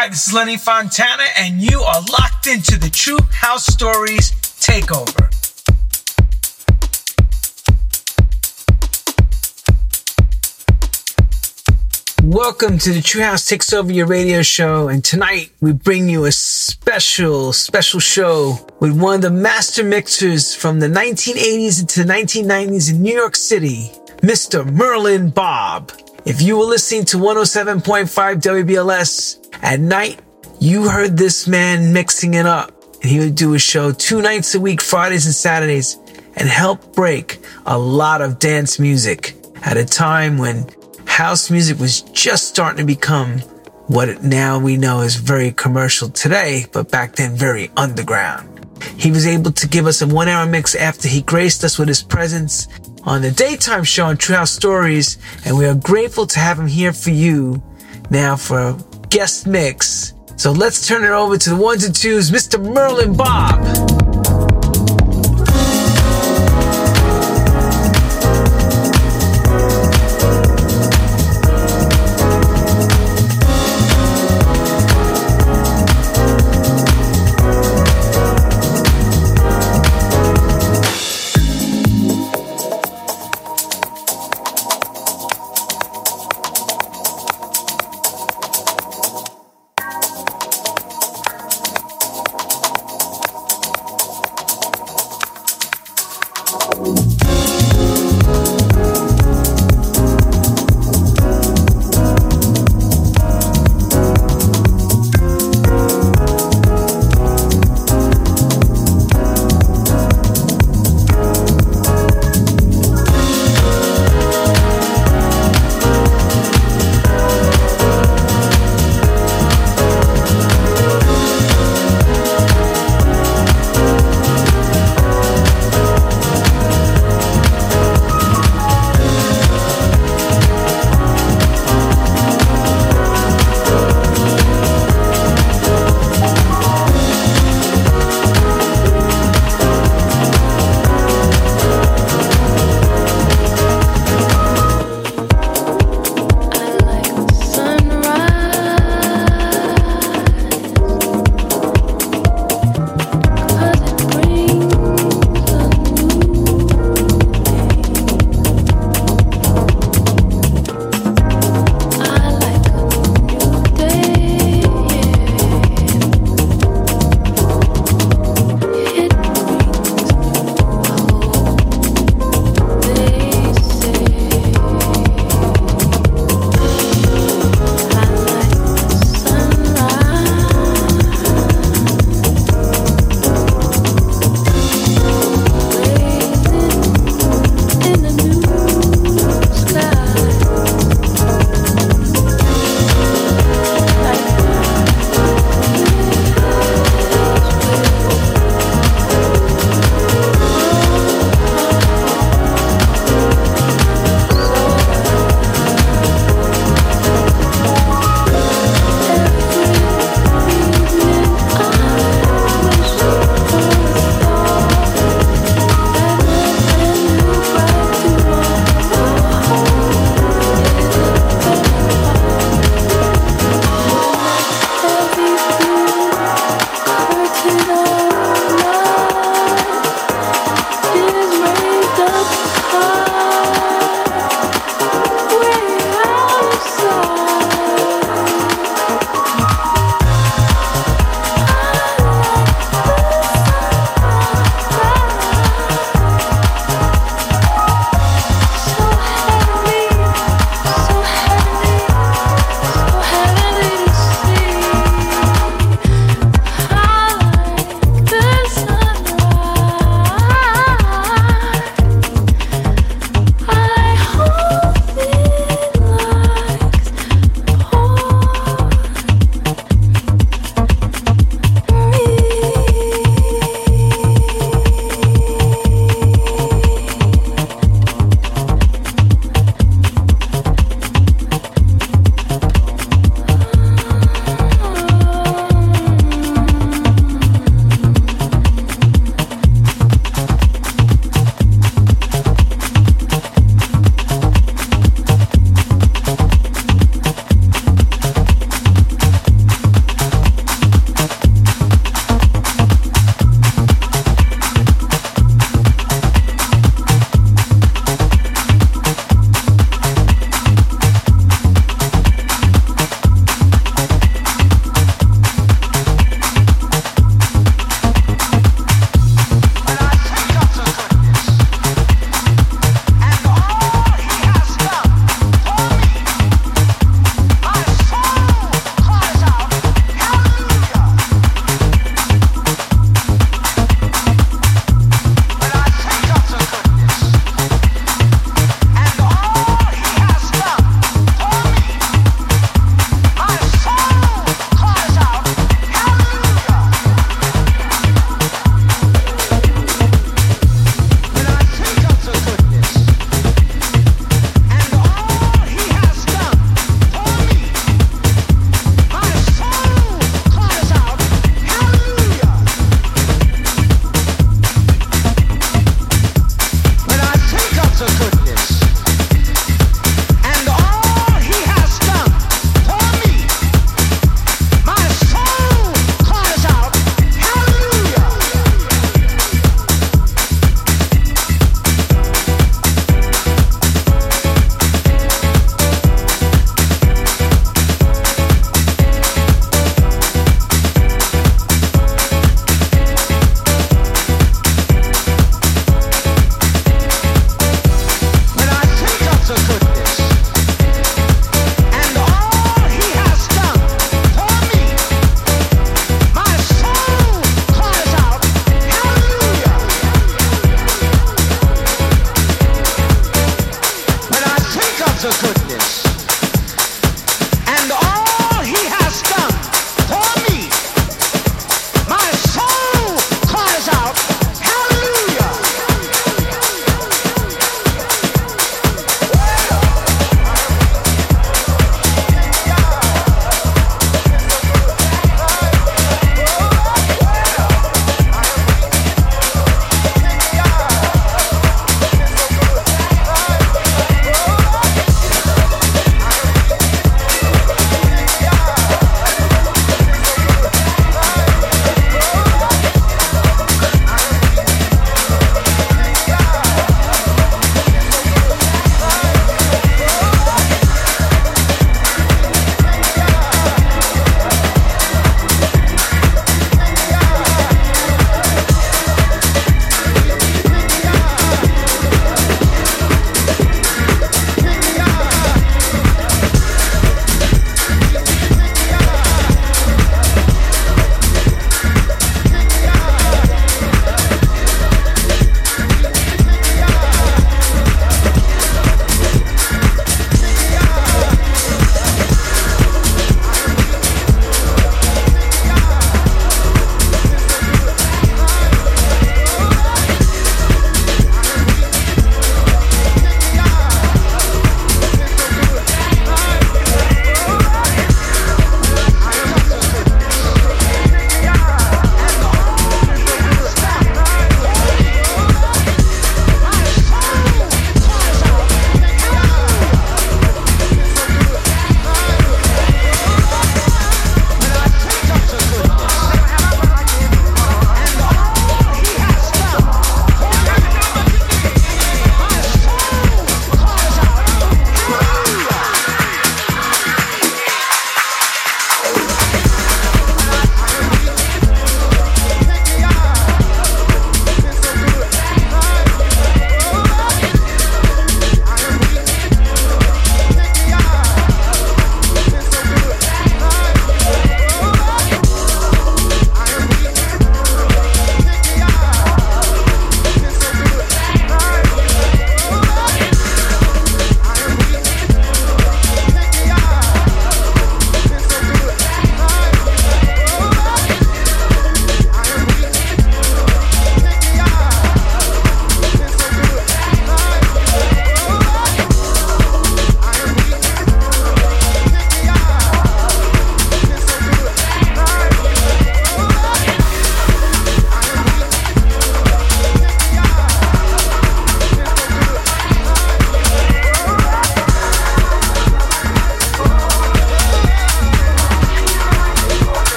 Hi, this is Lenny Fontana, and you are locked into the True House Stories Takeover. Welcome to the True House Takes Over Your radio show, and tonight we bring you a special, special show with one of the master mixers from the 1980s into the 1990s in New York City, Mr. Merlin Bobb. If you were listening to 107.5 WBLS at night, you heard this man mixing it up. And he would do a show two nights a week, Fridays and Saturdays, and help break a lot of dance music at a time when house music was just starting to become what now we know is very commercial today, but back then very underground. He was able to give us a one hour mix after he graced us with his presence on the daytime show on True House Stories, and we are grateful to have him here for you now for a guest mix. So let's turn it over to the ones and twos, Mr. Merlin Bobb.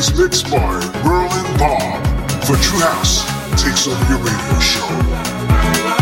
By Merlin Bobb for True House takes over your radio show.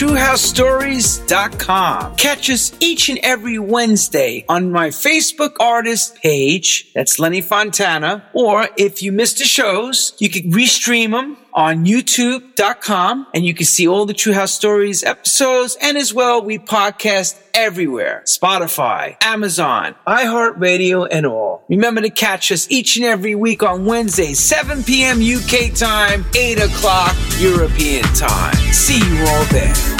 TrueHouseStories.com. Catch us each and every Wednesday on my Facebook artist page. That's Lenny Fontana. Or if you missed the shows, you can restream them on youtube.com and you can see all the True House Stories episodes. And as well, we podcast everywhere. Spotify, Amazon, iHeartRadio, and all. Remember to catch us each and every week on Wednesday, 7 p.m. UK time, 8 o'clock European time. See you all there.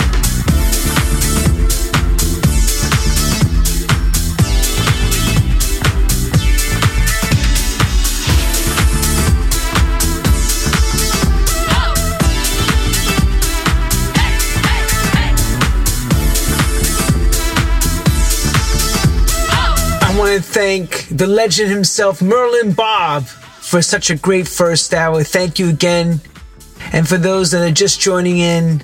Want to thank the legend himself, Merlin Bobb, for such a great first hour. Thank you again. And for those that are just joining in,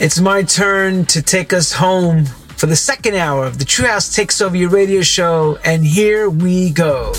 it's my turn to take us home for the second hour of the True House Takes Over Your radio show. And here we go.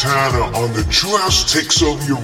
Fontana on the Takes Over Your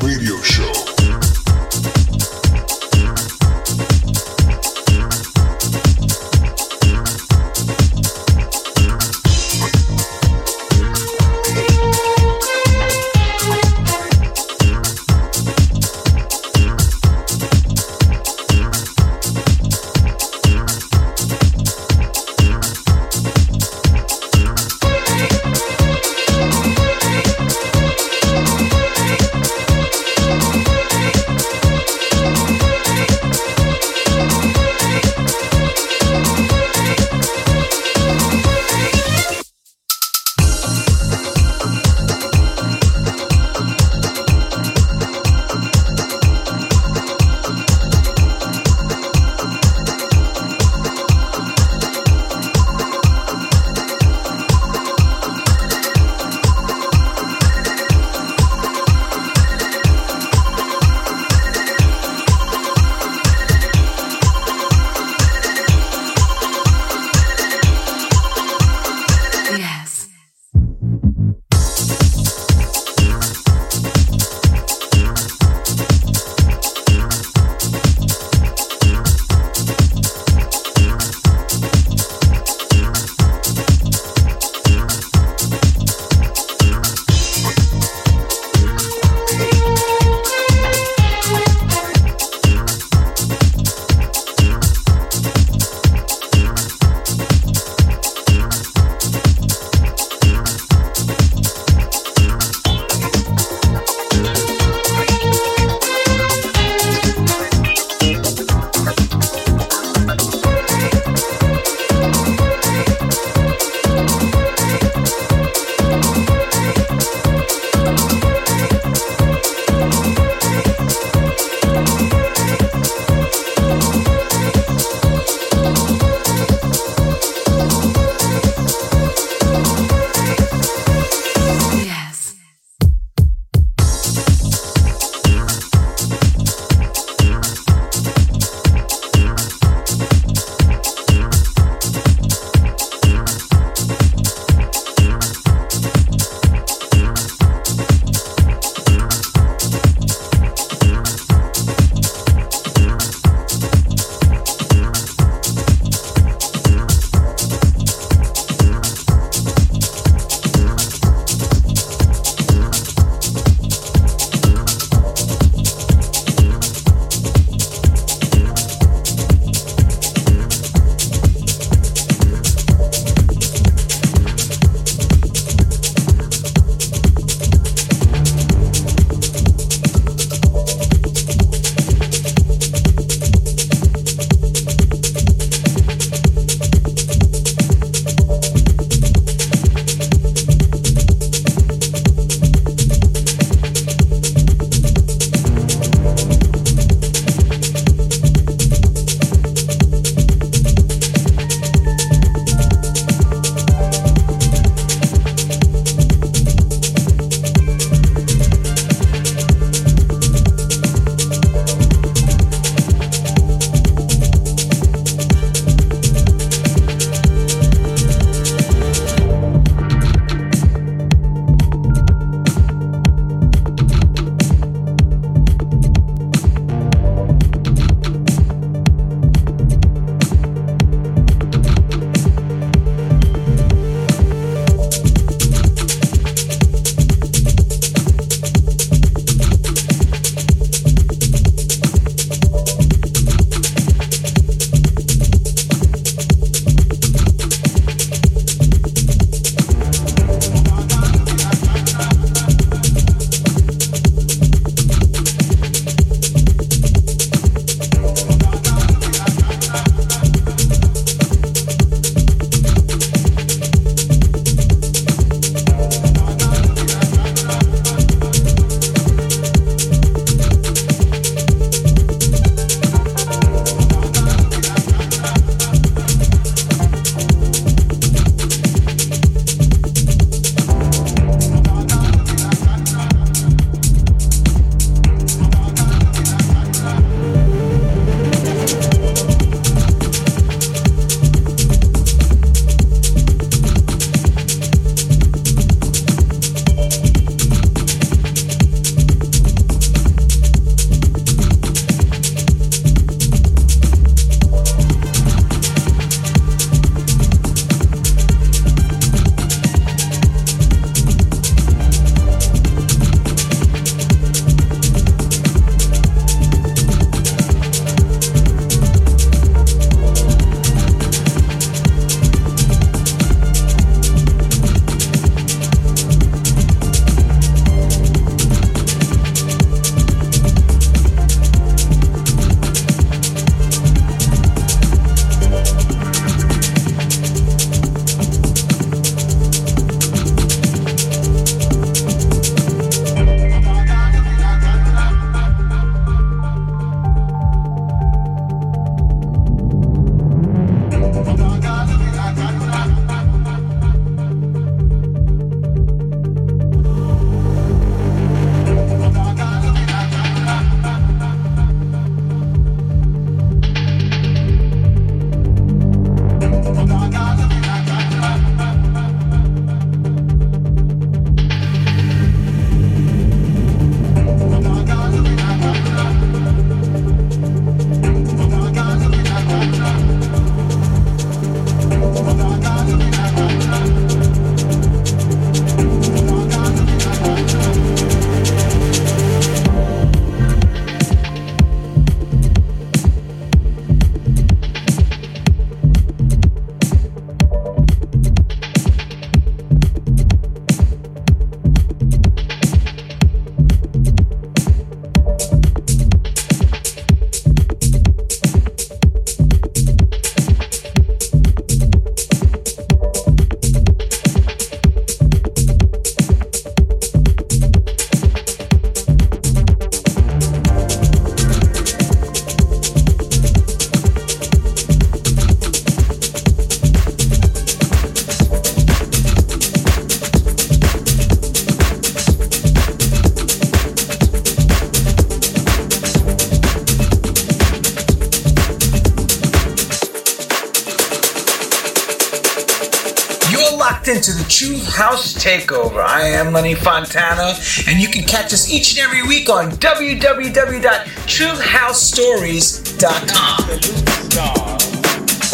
True House Takeover. I am Lenny Fontana, and you can catch us each and every week on www.truehousestories.com.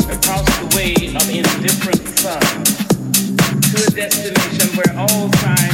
Across the way of indifferent sun to a destination where all time.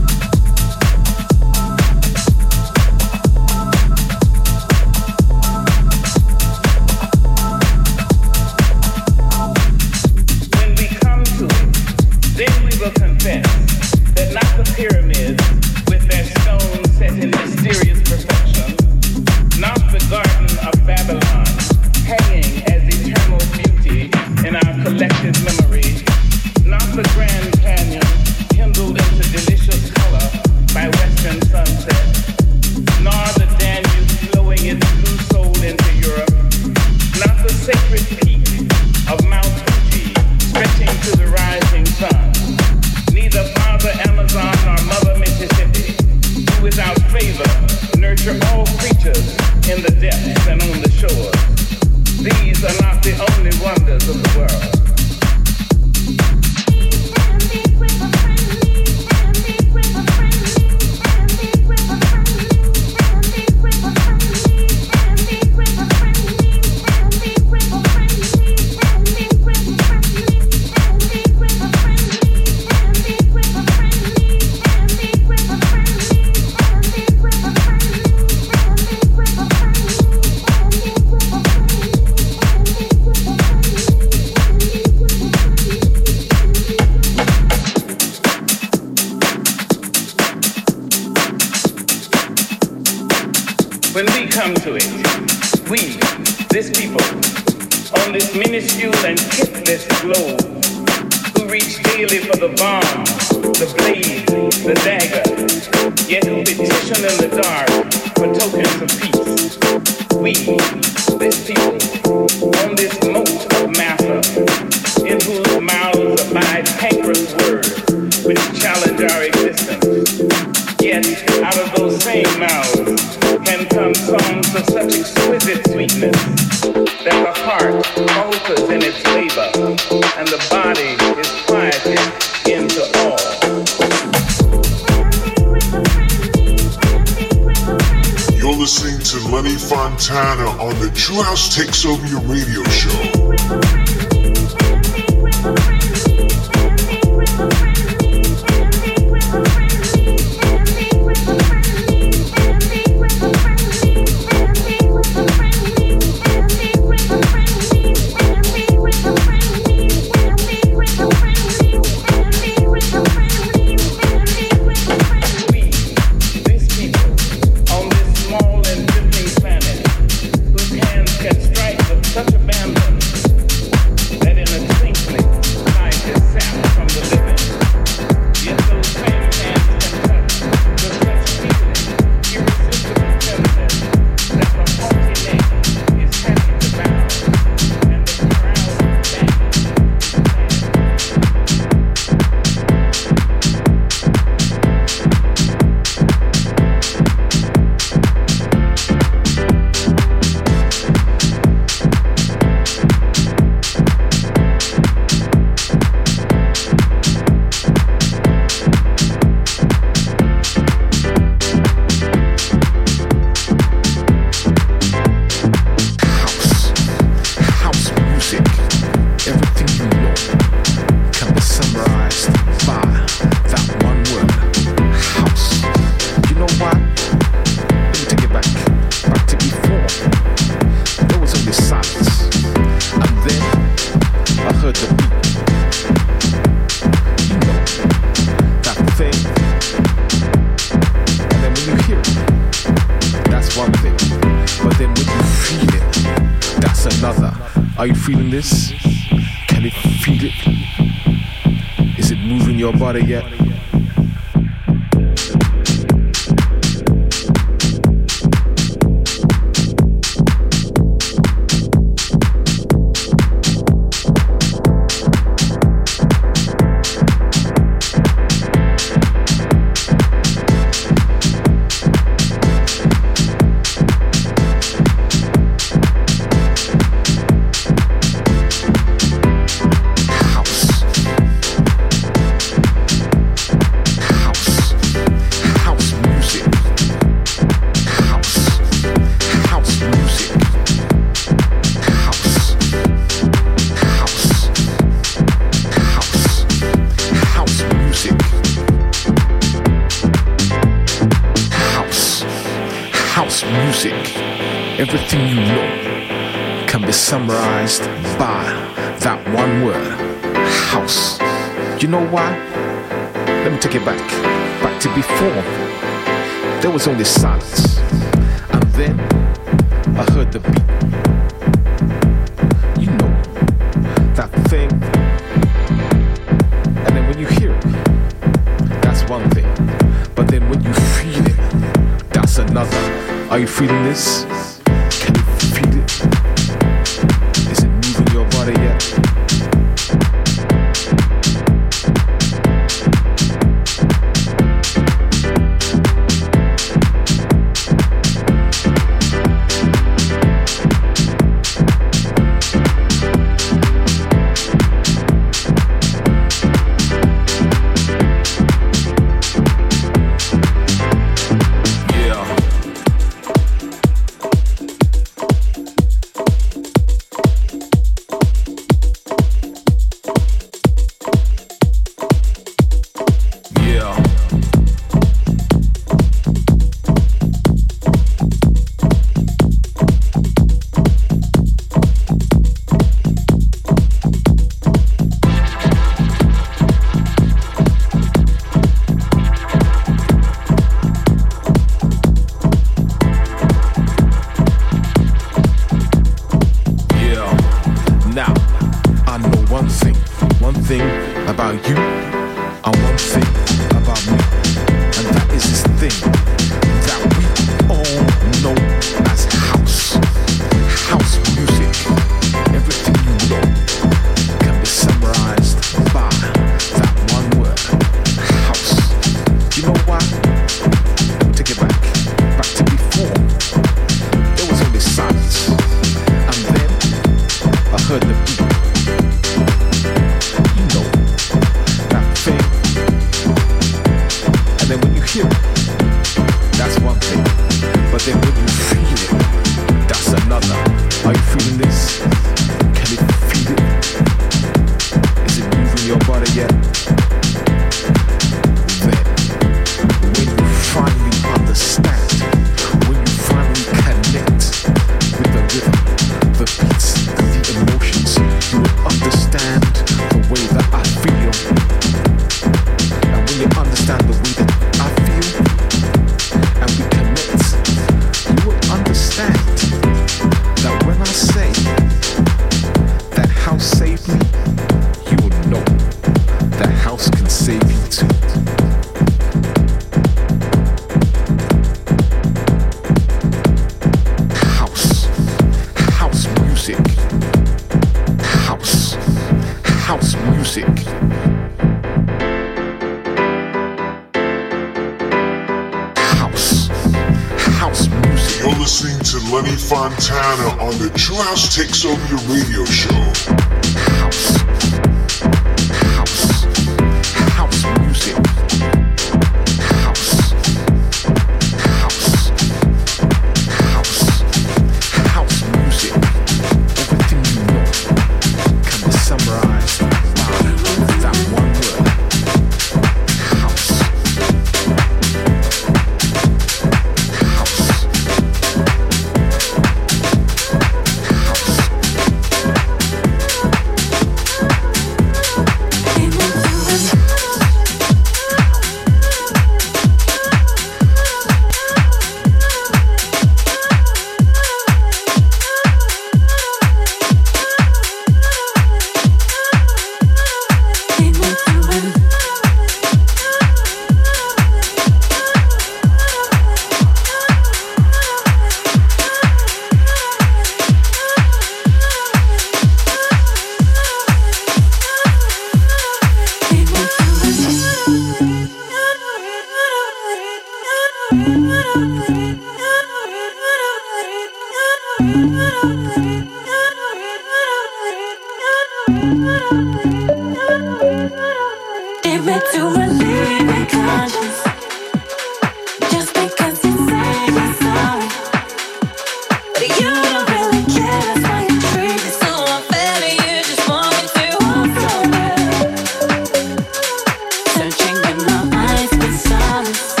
Thank you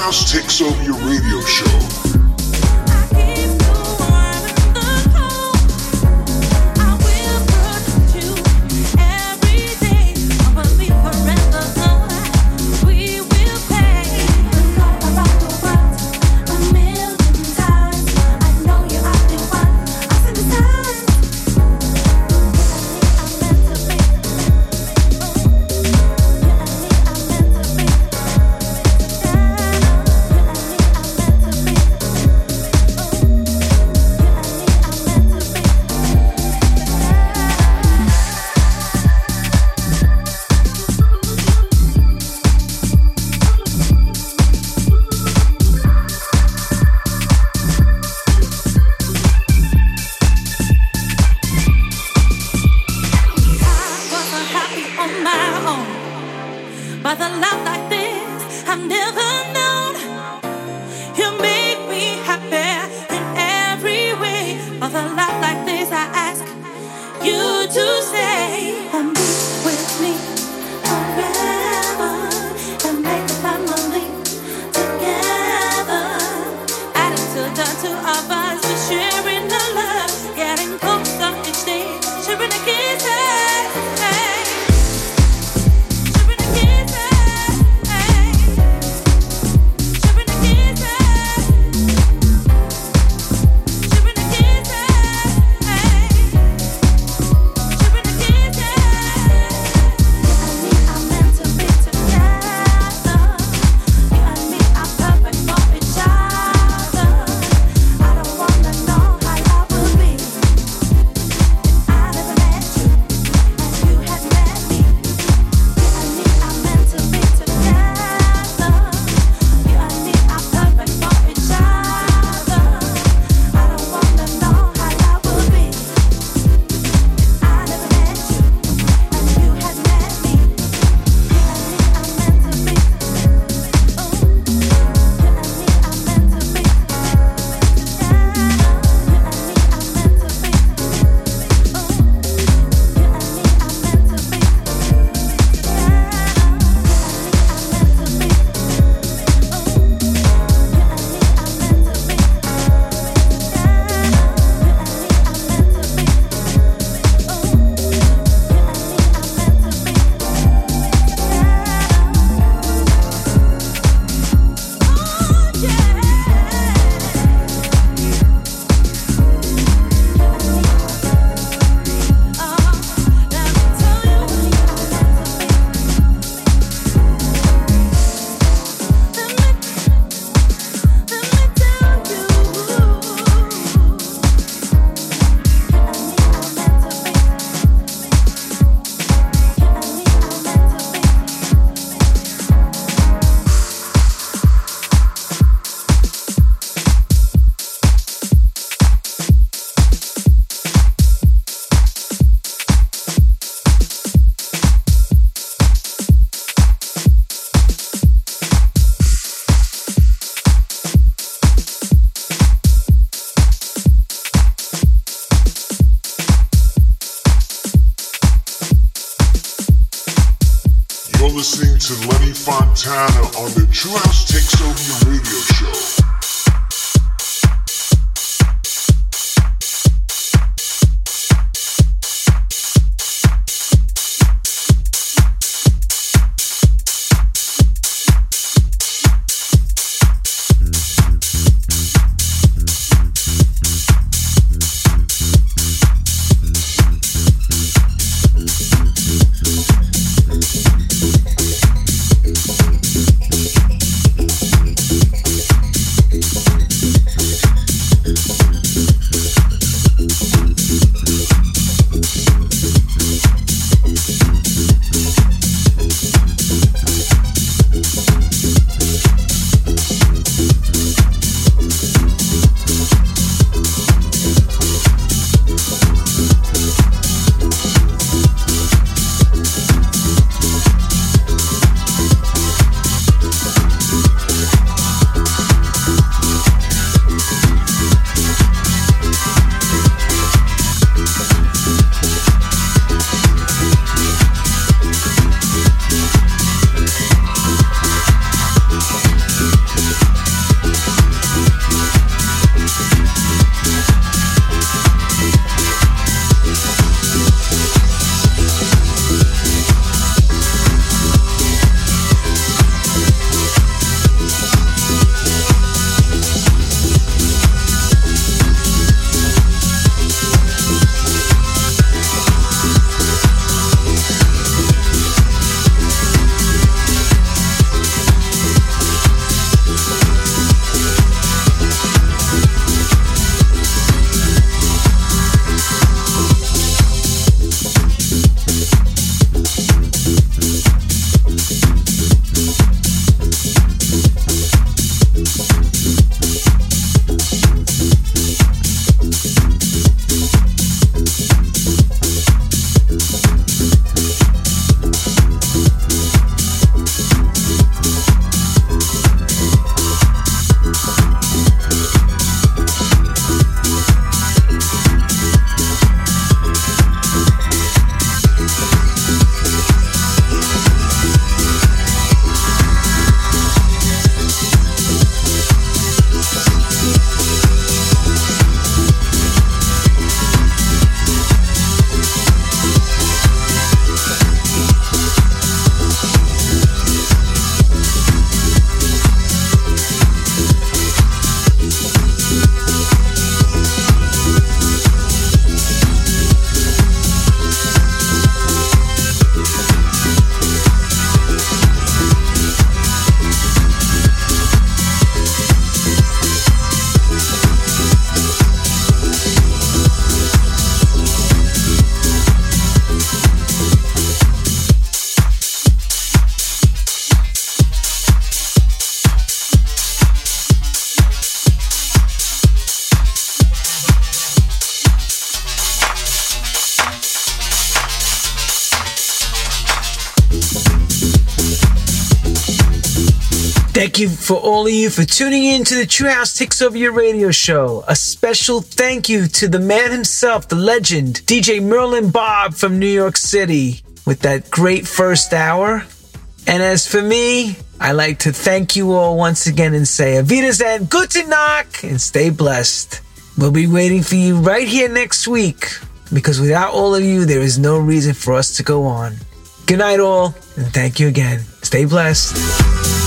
House Takes Over Thank you for all of you for tuning in to the True House Takes Over Your radio show. A special thank you to the man himself, the legend, DJ Merlin Bobb from New York City, with that great first hour. And as for me, I like to thank you all once again and say Avidas and Guten Nacht and stay blessed. We'll be waiting for you right here next week because without all of you, there is no reason for us to go on. Good night, all, and thank you again. Stay blessed.